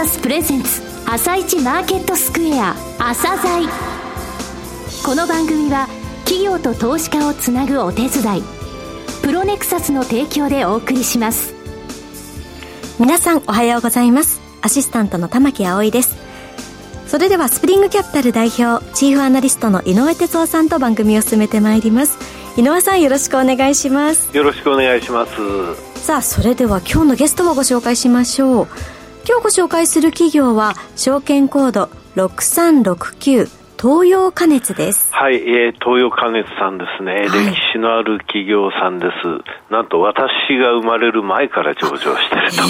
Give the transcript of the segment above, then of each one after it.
サスプレゼンツ朝一マーケットスクエア朝鮮この番組は企業と投資家をつなぐお手伝いプロネクサスの提供でお送りします。皆さんおはようございます。アシスタントの玉木葵です。それではスプリングキャピタル代表チーフアナリストの井上哲夫さんと番組を進めてまいります。井上さんよろしくお願いします。よろしくお願いします。さあそれでは今日のゲストをご紹介しましょう今日ご紹介する企業は証券コード6369東洋加熱です。はい、えー、東洋加熱さんですね、はい、歴史のある企業さんです。なんと私が生まれる前から上場してると。え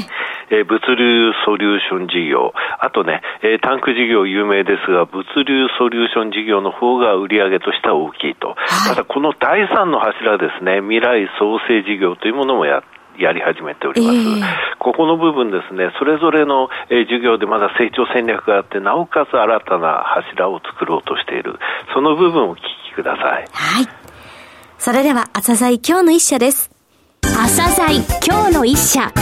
ーえー、物流ソリューション事業、あとね、えー、タンク事業有名ですが、物流ソリューション事業の方が売上としては大きいと。はい、ただ、この第三の柱ですね、未来創生事業というものもやってやり始めております、えー、ここの部分ですね、それぞれの、えー、授業でまだ成長戦略があって、なおかつ新たな柱を作ろうとしている、その部分をお聞きください。はい。それでは、朝鮮今日の一社です。朝鮮今日の一社。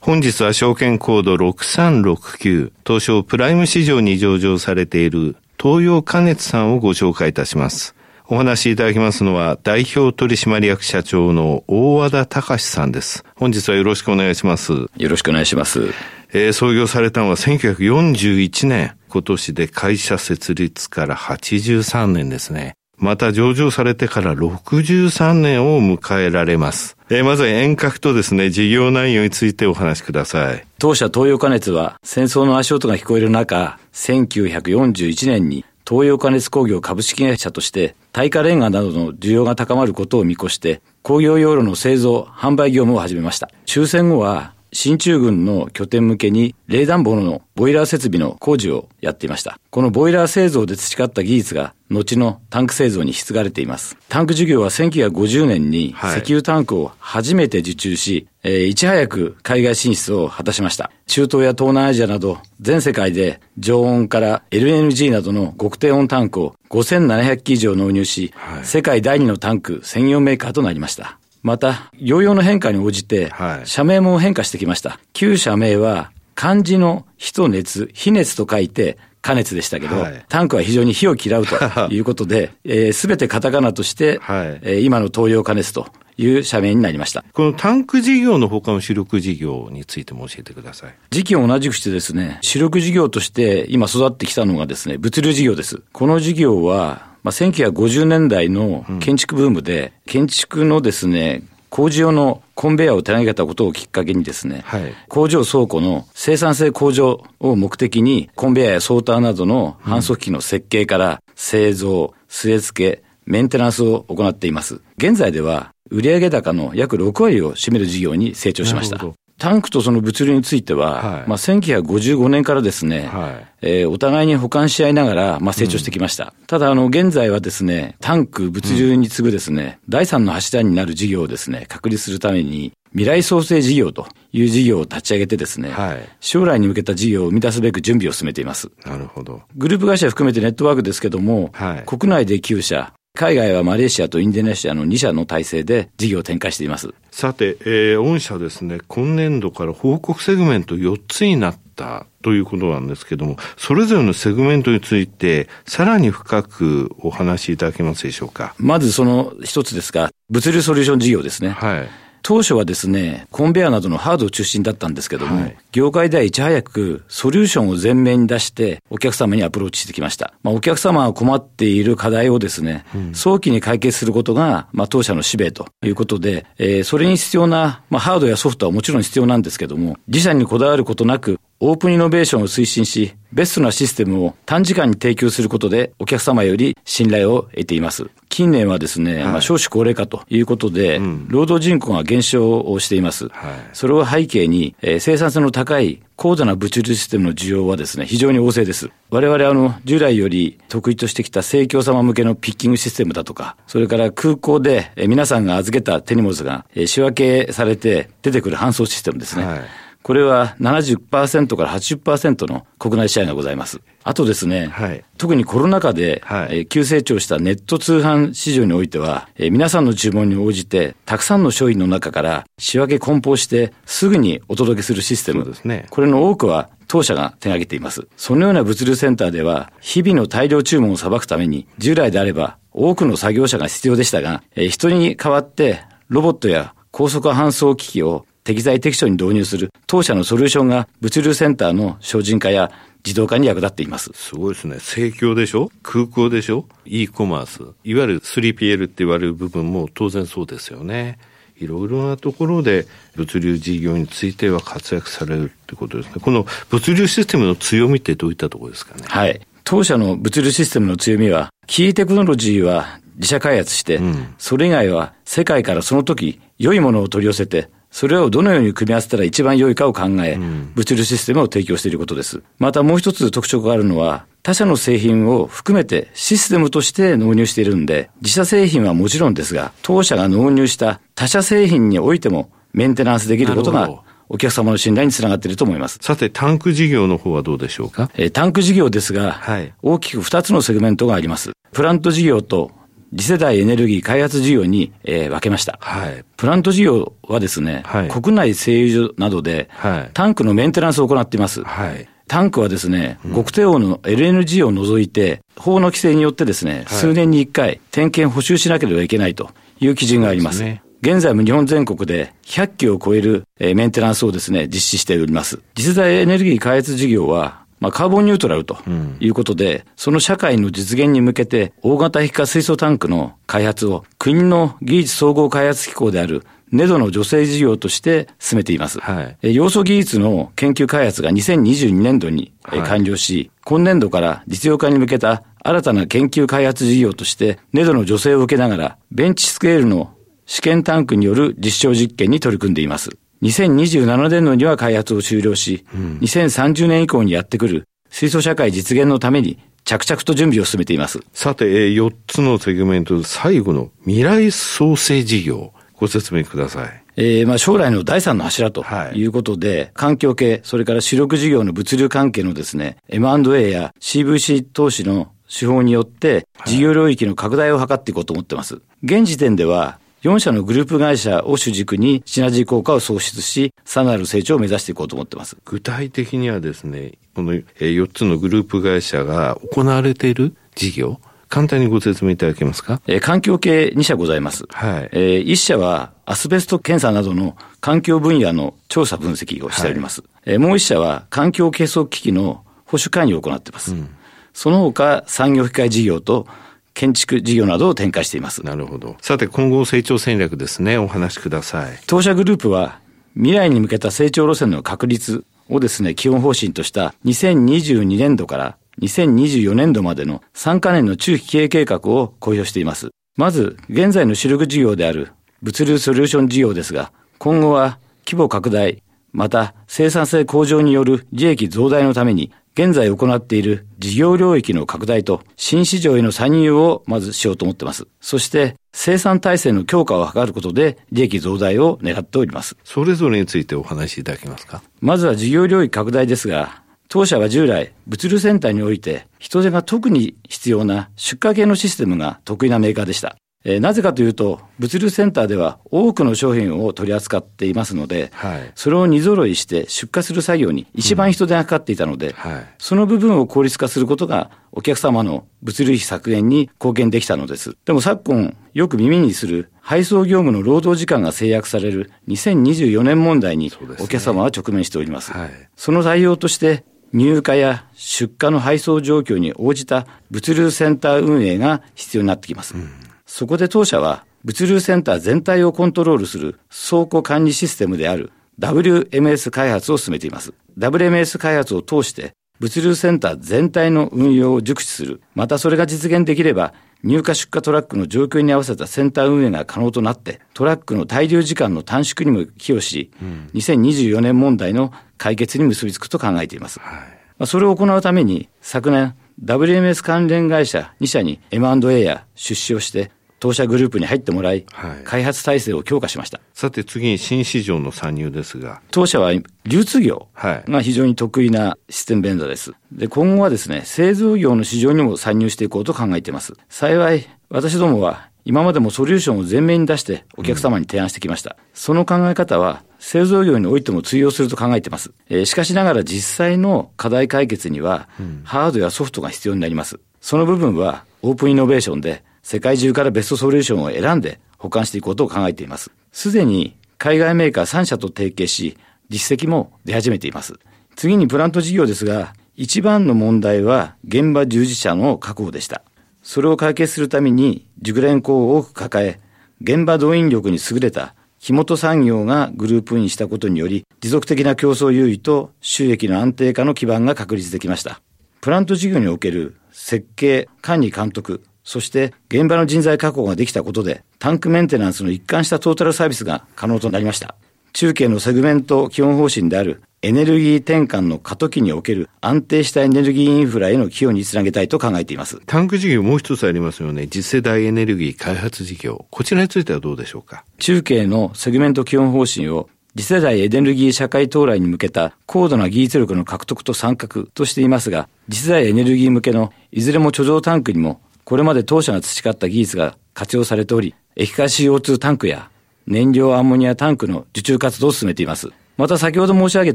本日は証券コード6369東証プライム市場に上場されている東洋加熱さんをご紹介いたします。お話しいただきますのは、代表取締役社長の大和田隆さんです。本日はよろしくお願いします。よろしくお願いします。えー、創業されたのは1941年、今年で会社設立から83年ですね。また上場されてから63年を迎えられます。えー、まずは遠隔とですね、事業内容についてお話しください。当社東洋加熱は戦争の足音が聞こえる中、1941年に東洋加熱工業株式会社として耐火レンガなどの需要が高まることを見越して工業用炉の製造、販売業務を始めました。終戦後は進駐軍の拠点向けに冷暖房のボイラー設備の工事をやっていました。このボイラー製造で培った技術が後のタンク製造に引き継がれています。タンク事業は1950年に石油タンクを初めて受注し、はい、えー、いち早く海外進出を果たしました。中東や東南アジアなど全世界で常温から LNG などの極低温タンクを5700機以上納入し、はい、世界第二のタンク専用メーカーとなりました。また、療養の変化に応じて、社名も変化してきました。旧社名は、漢字の火と熱、火熱と書いて、加熱でしたけど、はい、タンクは非常に火を嫌うと いうことで、す、えー、べ、てカタカナとして、はい、えー、今の東洋加熱という社名になりました。このタンク事業の他の主力事業についても教えてください。時期を同じくしてですね、主力事業として今育ってきたのがですね、物流事業です。この事業は、まあ、1950年代の建築ブームで、うん、建築のですね、工事用のコンベヤーを手上げたことをきっかけにですね、はい、工場倉庫の生産性向上を目的に、コンベヤーやソーターなどの搬送機の設計から製造、据え付け、メンテナンスを行っています。現在では、売上高の約6割を占める事業に成長しました。タンクとその物流については、はい、まあ、1955年からですね、はい、えー、お互いに補完し合いながら、まあ、成長してきました。うん、ただ、あの、現在はですね、タンク、物流に次ぐですね、うん、第三の柱になる事業をですね、確立するために、未来創生事業という事業を立ち上げてですね、はい、将来に向けた事業を生み出すべく準備を進めています。なるほど。グループ会社含めてネットワークですけども、はい、国内で9社、海外はマレーシアとインドネシアの2社の体制で事業を展開しています。さて、えー、御社ですね、今年度から報告セグメント4つになったということなんですけども、それぞれのセグメントについて、さらに深くお話しいただけますでしょうか？まずその一つですが、物流ソリューション事業ですね。はい。当初はですね、コンベアなどのハード中心だったんですけども、はい、業界ではいち早くソリューションを前面に出して、お客様にアプローチしてきました。まあ、お客様が困っている課題をですね、うん、早期に解決することが、まあ、当社の使命ということで、えー、それに必要な、まあ、ハードやソフトはもちろん必要なんですけども、自社にこだわることなく、オープンイノベーションを推進し、ベストなシステムを短時間に提供することで、お客様より信頼を得ています。近年はですね、はい、まあ少子高齢化ということで、うん、労働人口が減少をしています。はい、それを背景に、えー、生産性の高い高度な物流システムの需要はですね、非常に旺盛です。我々あの、従来より得意としてきた生協様向けのピッキングシステムだとか、それから空港で皆さんが預けた手荷物が仕分けされて出てくる搬送システムですね。はいこれは70%から80%の国内シェアがございます。あとですね、はい、特にコロナ禍で、はい、えー、急成長したネット通販市場においては、えー、皆さんの注文に応じて、たくさんの商品の中から仕分け梱包してすぐにお届けするシステム。ですね。これの多くは当社が手掛けています。そのような物流センターでは、日々の大量注文を裁くために、従来であれば多くの作業者が必要でしたが、えー、人に代わってロボットや高速搬送機器を適材適所に導入する当社のソリューションが物流センターの精進化や自動化に役立っています。すごいですね。盛況でしょ？空港でしょ ?e コマース。いわゆる 3PL って言われる部分も当然そうですよね。いろいろなところで物流事業については活躍されるってことですね。この物流システムの強みってどういったところですかね？はい。当社の物流システムの強みは、キーテクノロジーは自社開発して、うん、それ以外は世界からその時良いものを取り寄せて、それをどのように組み合わせたら一番良いかを考え、うん、物流システムを提供していることです。またもう一つ特徴があるのは、他社の製品を含めてシステムとして納入しているんで、自社製品はもちろんですが、当社が納入した他社製品においてもメンテナンスできることがお客様の信頼につながっていると思います。さて、タンク事業の方はどうでしょうか？えー、タンク事業ですが、はい、大きく2つのセグメントがあります。プラント事業と次世代エネルギー開発事業に、えー、分けました。はい。プラント事業はですね、はい、国内製油所などで、はい、タンクのメンテナンスを行っています。はい。タンクはですね、極低温の LNG を除いて、法の規制によってですね、数年に1回点検補修しなければいけないという基準があります。ね、現在も日本全国で100機を超えるメンテナンスをですね、実施しております。次世代エネルギー開発事業は、まあ、カーボンニュートラルということで、うん、その社会の実現に向けて、大型液化水素タンクの開発を、国の技術総合開発機構であるネドの女性事業として進めています。はい、要素技術の研究開発が2022年度に完了し、はい、今年度から実用化に向けた新たな研究開発事業として、ネドの女性を受けながら、ベンチスケールの試験タンクによる実証実験に取り組んでいます。2027年度には開発を終了し、うん、2030年以降にやってくる水素社会実現のために着々と準備を進めています。さて、え4つのセグメント、最後の未来創生事業、ご説明ください。えー、まあ将来の第三の柱ということで、はい、環境系、それから主力事業の物流関係のですね、M&A や CVC 投資の手法によって、事業領域の拡大を図っていこうと思ってます。現時点では、4社のグループ会社を主軸にシナジー効果を創出し、さらなる成長を目指していこうと思ってます。具体的にはですね、この4つのグループ会社が行われている事業、簡単にご説明いただけますか？えー、環境系2社ございます。はい。えー、1社はアスベスト検査などの環境分野の調査分析をしております。はい、えー、もう1社は環境計測機器の保守管理を行っています。うん、その他産業機械事業と建築事業などを展開しています。なるほど。さて、今後成長戦略ですね。お話しください。当社グループは、未来に向けた成長路線の確立をですね、基本方針とした2022年度から2024年度までの3カ年の中期経営計画を公表しています。まず、現在の主力事業である物流ソリューション事業ですが、今後は規模拡大、また生産性向上による利益増大のために現在行っている事業領域の拡大と新市場への参入をまずしようと思っています。そして生産体制の強化を図ることで利益増大を願っております。それぞれについてお話しいただけますか？まずは事業領域拡大ですが、当社は従来、物流センターにおいて人手が特に必要な出荷系のシステムが得意なメーカーでした。えー、なぜかというと、物流センターでは多くの商品を取り扱っていますので、はい、それを荷揃いして出荷する作業に一番人手がかかっていたので、うんはい、その部分を効率化することがお客様の物流費削減に貢献できたのです。でも昨今、よく耳にする配送業務の労働時間が制約される2024年問題にお客様は直面しております。そ、ねはい、その対応として、入荷や出荷の配送状況に応じた物流センター運営が必要になってきます。うんそこで当社は物流センター全体をコントロールする倉庫管理システムである WMS 開発を進めています。WMS 開発を通して物流センター全体の運用を熟知する。またそれが実現できれば入荷出荷トラックの状況に合わせたセンター運営が可能となって、トラックの滞留時間の短縮にも寄与し、うん、2024年問題の解決に結びつくと考えています。はい、それを行うために、昨年、WMS 関連会社2社に M&A や出資をして、当社グループに入ってもらい、はい、開発体制を強化しました。さて次に新市場の参入ですが。当社は流通業が非常に得意なシステムベンダーです。で、今後はですね、製造業の市場にも参入していこうと考えています。幸い、私どもは今までもソリューションを前面に出してお客様に提案してきました。うん、その考え方は製造業においても通用すると考えています。えー、しかしながら実際の課題解決には、ハードやソフトが必要になります。その部分はオープンイノベーションで世界中からベストソリューションを選んで保管していこうと考えています。すでに海外メーカー3社と提携し、実績も出始めています。次にプラント事業ですが、一番の問題は現場従事者の確保でした。それを解決するために熟練工を多く抱え、現場動員力に優れた木本産業がグループインしたことにより、持続的な競争優位と収益の安定化の基盤が確立できました。プラント事業における設計、管理監督、そして現場の人材確保ができたことで、タンクメンテナンスの一貫したトータルサービスが可能となりました。中計のセグメント基本方針であるエネルギー転換の過渡期における安定したエネルギーインフラへの寄与につなげたいと考えています。タンク事業もう一つありますよね。次世代エネルギー開発事業。こちらについてはどうでしょうか？中計のセグメント基本方針を次世代エネルギー社会到来に向けた高度な技術力の獲得と参画としていますが、次世代エネルギー向けのいずれも貯蔵タンクにもこれまで当社が培った技術が活用されており、液化 CO2 タンクや燃料アンモニアタンクの受注活動を進めています。また先ほど申し上げ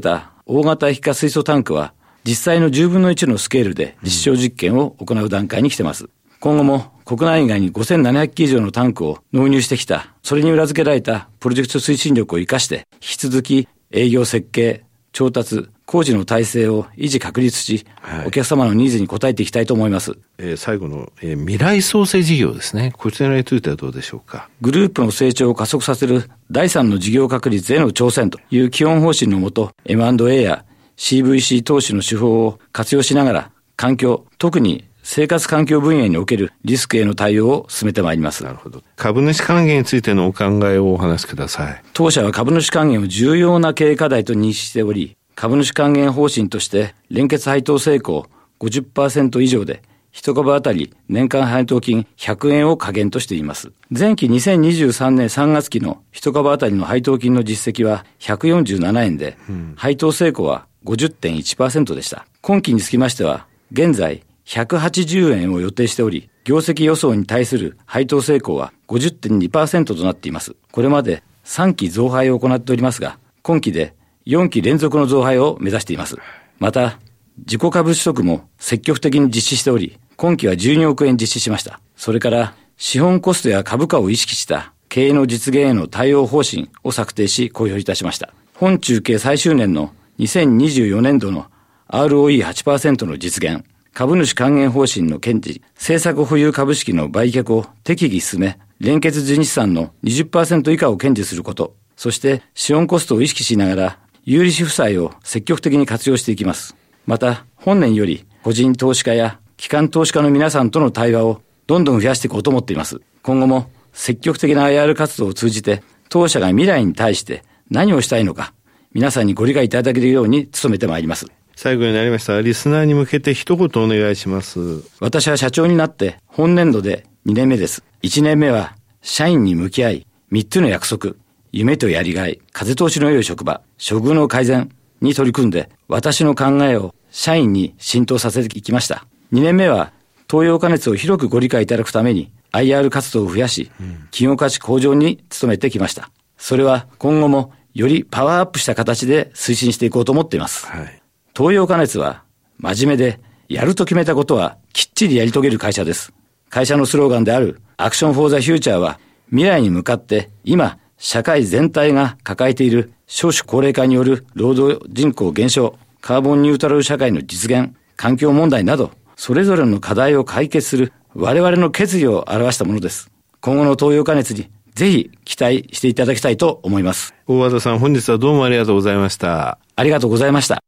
た大型液化水素タンクは、実際の10分の1のスケールで実証実験を行う段階に来ています。今後も国内外に5700機以上のタンクを納入してきた、それに裏付けられたプロジェクト推進力を生かして、引き続き営業設計、調達、工事の体制を維持確立し、はい、お客様のニーズに応えていきたいと思います。えー、最後の、えー、未来創生事業ですね。こちらについてはどうでしょうか？グループの成長を加速させる第三の事業確立への挑戦という基本方針のもと、M&A や CVC 投資の手法を活用しながら、環境、特に生活環境分野におけるリスクへの対応を進めてまいります。なるほど。株主還元についてのお考えをお話しください。当社は株主還元を重要な経営課題と認識しており、株主還元方針として連結配当成功50%以上で一株当たり年間配当金100円を下限としています。前期2023年3月期の一株当たりの配当金の実績は147円で、うん、配当成功は50.1%でした。今期につきましては、現在180円を予定しており、業績予想に対する配当成功は50.2%となっています。これまで3期増配を行っておりますが、今期で4期連続の増配を目指しています。また、自己株取得も積極的に実施しており、今期は12億円実施しました。それから、資本コストや株価を意識した経営の実現への対応方針を策定し公表いたしました。本中継最終年の2024年度の ROE8% の実現、株主還元方針の堅持、政策保有株式の売却を適宜進め、連結純資産の20%以下を堅持すること、そして資本コストを意識しながら有利子負債を積極的に活用していきます。また、本年より個人投資家や機関投資家の皆さんとの対話をどんどん増やしていこうと思っています。今後も積極的な IR 活動を通じて、当社が未来に対して何をしたいのか、皆さんにご理解いただけるように努めてまいります。最後になりました。リスナーに向けて一言お願いします。私は社長になって本年度で2年目です。1年目は社員に向き合い、3つの約束、夢とやりがい、風通しの良い職場、処遇の改善に取り組んで、私の考えを社員に浸透させていきました。2年目は、東洋加熱を広くご理解いただくために、IR 活動を増やし、企業価値向上に努めてきました。それは今後もよりパワーアップした形で推進していこうと思っています。はい、東洋加熱は真面目で、やると決めたことはきっちりやり遂げる会社です。会社のスローガンであるアクションフォーザフューチャーは未来に向かって今社会全体が抱えている少子高齢化による労働人口減少、カーボンニュートラル社会の実現、環境問題など、それぞれの課題を解決する我々の決意を表したものです。今後の東洋加熱にぜひ期待していただきたいと思います。大和田さん、本日はどうもありがとうございました。ありがとうございました。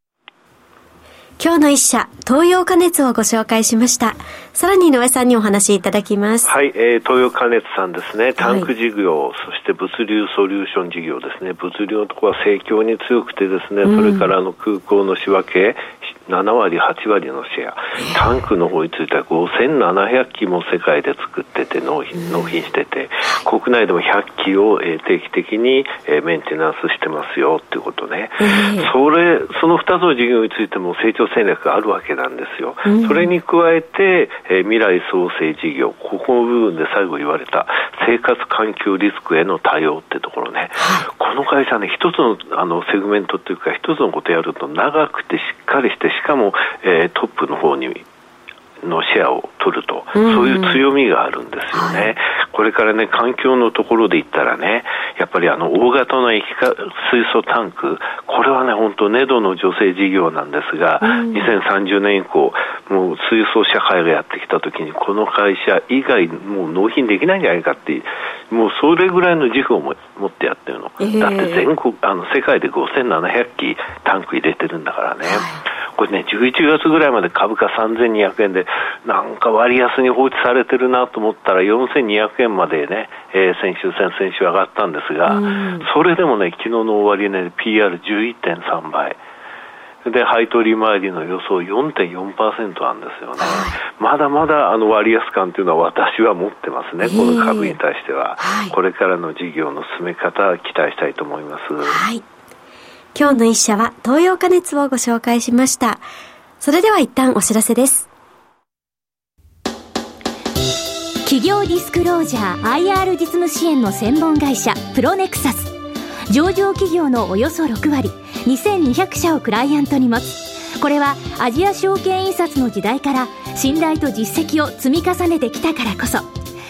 今日の一社、東洋加熱をご紹介しました。さらに井上さんにお話いただきます。はい、えー、東洋加熱さんですね。タンク事業、はい、そして物流ソリューション事業ですね。物流のところは盛況に強くてですね、うん、それからあの空港の仕分け、7割、8割のシェア、タンクの方については5700機も世界で作ってて納品、納品してて、国内でも100機を定期的にメンテナンスしてますよっていうことね、それ、その2つの事業についても成長戦略があるわけなんですよ。それに加えて、未来創生事業、ここの部分で最後言われた生活環境リスクへの対応ってところね、この会社ね、一つのあのセグメントっていうか、一つのことやると長くてしっかりして、しかも、えー、トップの方にのシェアを取ると、そういう強みがあるんですよね。はい、これからね、環境のところで言ったらね、やっぱりあの、大型の液化水素タンク、これはね、本当ネドの女性事業なんですが、うん、2030年以降、もう水素社会がやってきたときに、この会社以外、もう納品できないんじゃないかって、もうそれぐらいの自負を持ってやってるの。えー、だって全国、あの、世界で5700機タンク入れてるんだからね。はいこれね、11月ぐらいまで株価3200円で、なんか割安に放置されてるなと思ったら、4200円までね、えー、先週、先々週上がったんですが、それでもね、昨日の終値、ね、PR11.3 倍。で、配当利回りの予想4.4%なんですよね。まだまだあの割安感というのは私は持ってますね、この株に対しては。これからの事業の進め方、期待したいと思います。はい。今日の一社は東洋加熱をご紹介しました。それでは一旦お知らせです。企業ディスクロージャー IR 実務支援の専門会社プロネクサス。上場企業のおよそ6割、2200社をクライアントに持つ。これはアジア証券印刷の時代から信頼と実績を積み重ねてきたからこそ。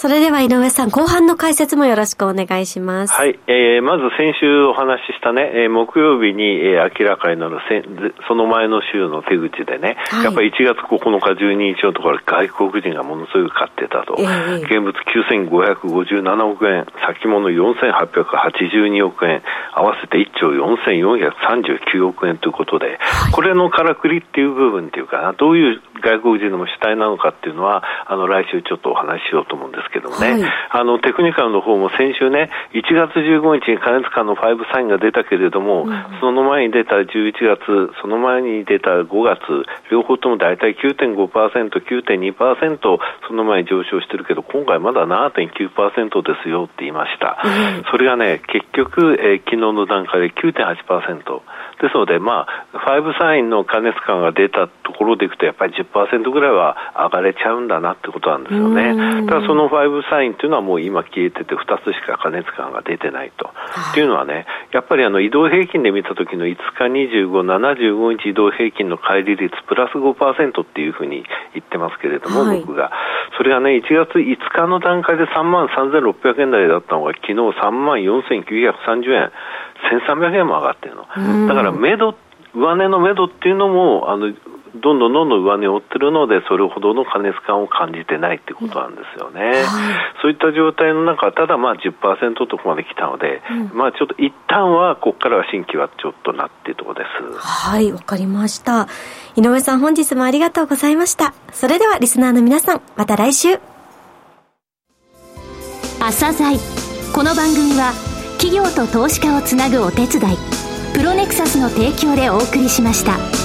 それでは井上さん、後半の解説もよろしくお願いします。はい。えー、まず先週お話ししたね、えー、木曜日に、えー、明らかになるせその前の週の手口でね、はい、やっぱり1月9日、12日のところ外国人がものすごく買ってたと。えー、現物9557億円、先物4882億円、合わせて1兆4439億円ということで、これのからくりっていう部分っていうかな、どういう外国人の主体なのかっていうのは、あの、来週ちょっとお話ししようと思うんですけどもね、はい、あの、テクニカルの方も先週ね、1月15日に加熱感の5サインが出たけれども、うん、その前に出た11月、その前に出た5月、両方とも大体9.5%、9.2%、その前に上昇してるけど、今回まだ7.9%ですよって言いました。うん、それがね、結局、えー、昨日の段階で9.8%。ですので、まあ、5サインの加熱感が出たところでいくと、やっぱり10%ぐらいは上がれちゃうんだなってことなんですよね。ただその5サインというのはもう今消えてて、2つしか加熱感が出てないと。っていうのはね、やっぱりあの移動平均で見た時の5日25、75日移動平均の乖離率プラス5%っていうふうに言ってますけれども、はい、僕が。それがね、1月5日の段階で3万3600円台だったのが、昨日3万4930円。1300円も上がってるの。だから、目処、上値の目処っていうのも、あの、どんどんどんどん上値を追ってるので、それほどの過熱感を感じてないってことなんですよね。はい、そういった状態の中、ただまあ10%とこまで来たので、うん、まあちょっと一旦は、ここからは新規はちょっとなっていうところです。はい、わかりました。井上さん本日もありがとうございました。それではリスナーの皆さん、また来週。朝鮮この番組は企業と投資家をつなぐお手伝いプロネクサスの提供でお送りしました。